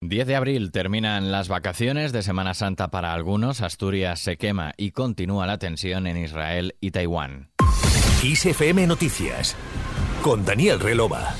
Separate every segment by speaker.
Speaker 1: 10 de abril terminan las vacaciones de Semana Santa para algunos, Asturias se quema y continúa la tensión en Israel y Taiwán.
Speaker 2: Noticias con Daniel Relova.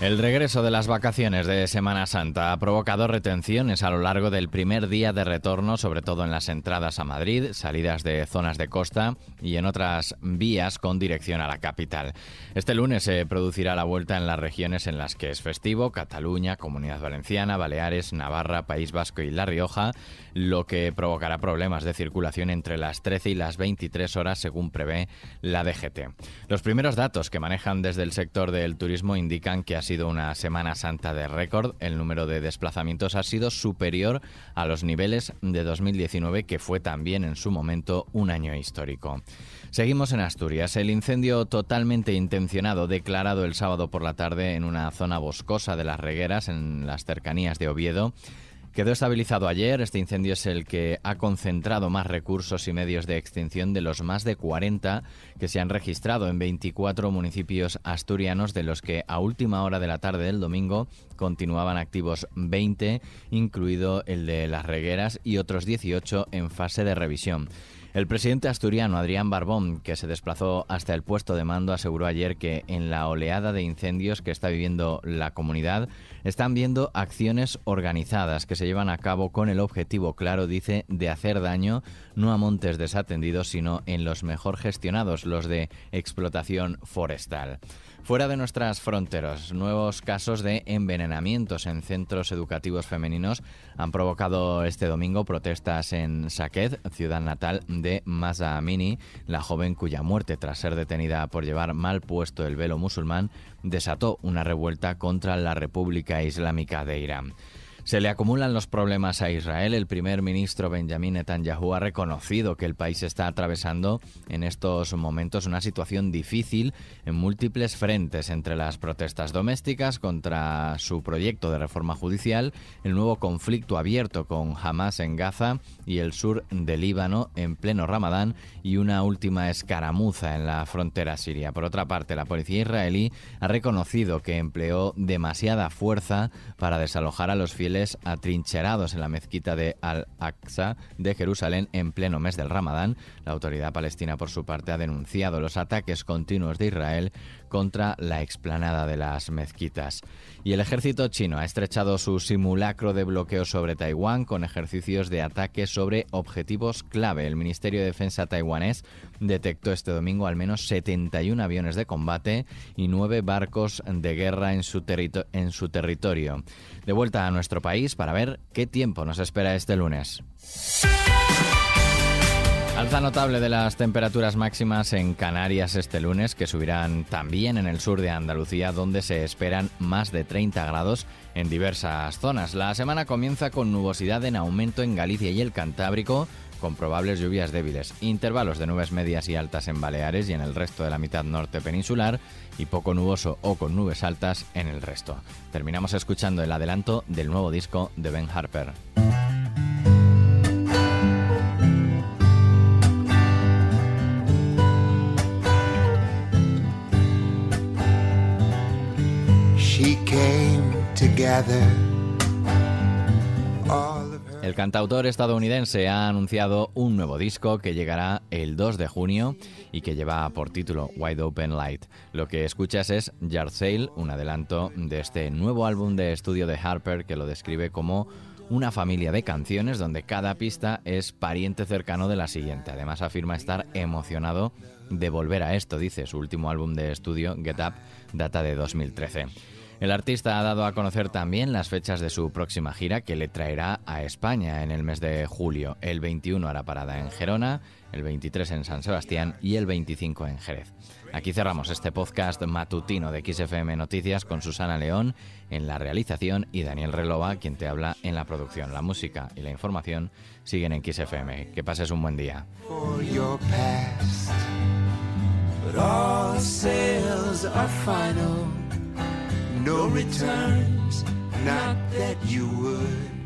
Speaker 1: El regreso de las vacaciones de Semana Santa ha provocado retenciones a lo largo del primer día de retorno, sobre todo en las entradas a Madrid, salidas de zonas de costa y en otras vías con dirección a la capital. Este lunes se producirá la vuelta en las regiones en las que es festivo, Cataluña, Comunidad Valenciana, Baleares, Navarra, País Vasco y La Rioja, lo que provocará problemas de circulación entre las 13 y las 23 horas según prevé la DGT. Los primeros datos que manejan desde el sector del turismo indican que sido una Semana Santa de récord. El número de desplazamientos ha sido superior a los niveles de 2019, que fue también en su momento un año histórico. Seguimos en Asturias. El incendio totalmente intencionado declarado el sábado por la tarde en una zona boscosa de las Regueras, en las cercanías de Oviedo, Quedó estabilizado ayer. Este incendio es el que ha concentrado más recursos y medios de extinción de los más de 40 que se han registrado en 24 municipios asturianos, de los que a última hora de la tarde del domingo continuaban activos 20, incluido el de las regueras, y otros 18 en fase de revisión. El presidente asturiano Adrián Barbón, que se desplazó hasta el puesto de mando, aseguró ayer que en la oleada de incendios que está viviendo la comunidad están viendo acciones organizadas que se llevan a cabo con el objetivo claro, dice, de hacer daño no a montes desatendidos, sino en los mejor gestionados, los de explotación forestal. Fuera de nuestras fronteras, nuevos casos de envenenamientos en centros educativos femeninos han provocado este domingo protestas en Saqqez, ciudad natal de Masa Amini, la joven cuya muerte tras ser detenida por llevar mal puesto el velo musulmán desató una revuelta contra la República Islámica de Irán. Se le acumulan los problemas a Israel. El primer ministro Benjamin Netanyahu ha reconocido que el país está atravesando en estos momentos una situación difícil en múltiples frentes entre las protestas domésticas contra su proyecto de reforma judicial, el nuevo conflicto abierto con Hamas en Gaza y el sur del Líbano en pleno Ramadán y una última escaramuza en la frontera siria. Por otra parte, la policía israelí ha reconocido que empleó demasiada fuerza para desalojar a los fieles atrincherados en la mezquita de Al-Aqsa de Jerusalén en pleno mes del Ramadán. La autoridad palestina, por su parte, ha denunciado los ataques continuos de Israel contra la explanada de las mezquitas. Y el ejército chino ha estrechado su simulacro de bloqueo sobre Taiwán con ejercicios de ataque sobre objetivos clave. El Ministerio de Defensa taiwanés detectó este domingo al menos 71 aviones de combate y 9 barcos de guerra en en su territorio. De vuelta a nuestro país para ver qué tiempo nos espera este lunes. Alza notable de las temperaturas máximas en Canarias este lunes, que subirán también en el sur de Andalucía, donde se esperan más de 30 grados en diversas zonas. La semana comienza con nubosidad en aumento en Galicia y el Cantábrico, con probables lluvias débiles, intervalos de nubes medias y altas en Baleares y en el resto de la mitad norte peninsular, y poco nuboso o con nubes altas en el resto. Terminamos escuchando el adelanto del nuevo disco de Ben Harper. El cantautor estadounidense ha anunciado un nuevo disco que llegará el 2 de junio y que lleva por título Wide Open Light. Lo que escuchas es Yard Sale, un adelanto de este nuevo álbum de estudio de Harper que lo describe como una familia de canciones donde cada pista es pariente cercano de la siguiente. Además afirma estar emocionado de volver a esto, dice su último álbum de estudio, Get Up, data de 2013. El artista ha dado a conocer también las fechas de su próxima gira que le traerá a España en el mes de julio. El 21 hará parada en Gerona, el 23 en San Sebastián y el 25 en Jerez. Aquí cerramos este podcast matutino de XFM Noticias con Susana León en la realización y Daniel Relova, quien te habla en la producción. La música y la información siguen en XFM. Que pases un buen día. No returns, not that you would.